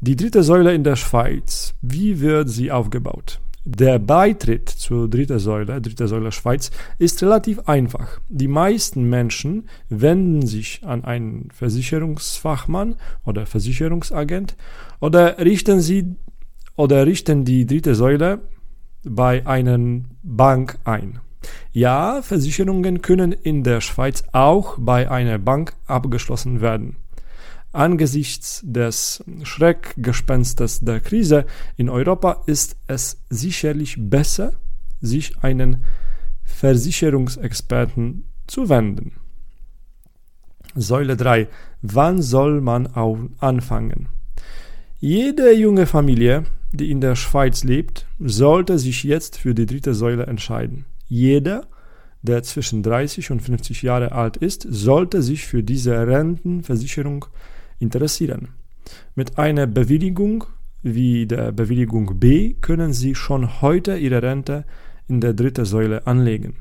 Die dritte Säule in der Schweiz. Wie wird sie aufgebaut? Der Beitritt zur dritten Säule, dritte Säule Schweiz, ist relativ einfach. Die meisten Menschen wenden sich an einen Versicherungsfachmann oder Versicherungsagent oder richten sie oder richten die dritte Säule bei einer Bank ein. Ja, Versicherungen können in der Schweiz auch bei einer Bank abgeschlossen werden. Angesichts des Schreckgespenstes der Krise in Europa ist es sicherlich besser, sich einen Versicherungsexperten zu wenden. Säule 3. Wann soll man anfangen? Jede junge Familie, die in der Schweiz lebt, sollte sich jetzt für die dritte Säule entscheiden. Jeder, der zwischen 30 und 50 Jahre alt ist, sollte sich für diese Rentenversicherung interessieren. Mit einer Bewilligung wie der Bewilligung B können Sie schon heute Ihre Rente in der dritten Säule anlegen.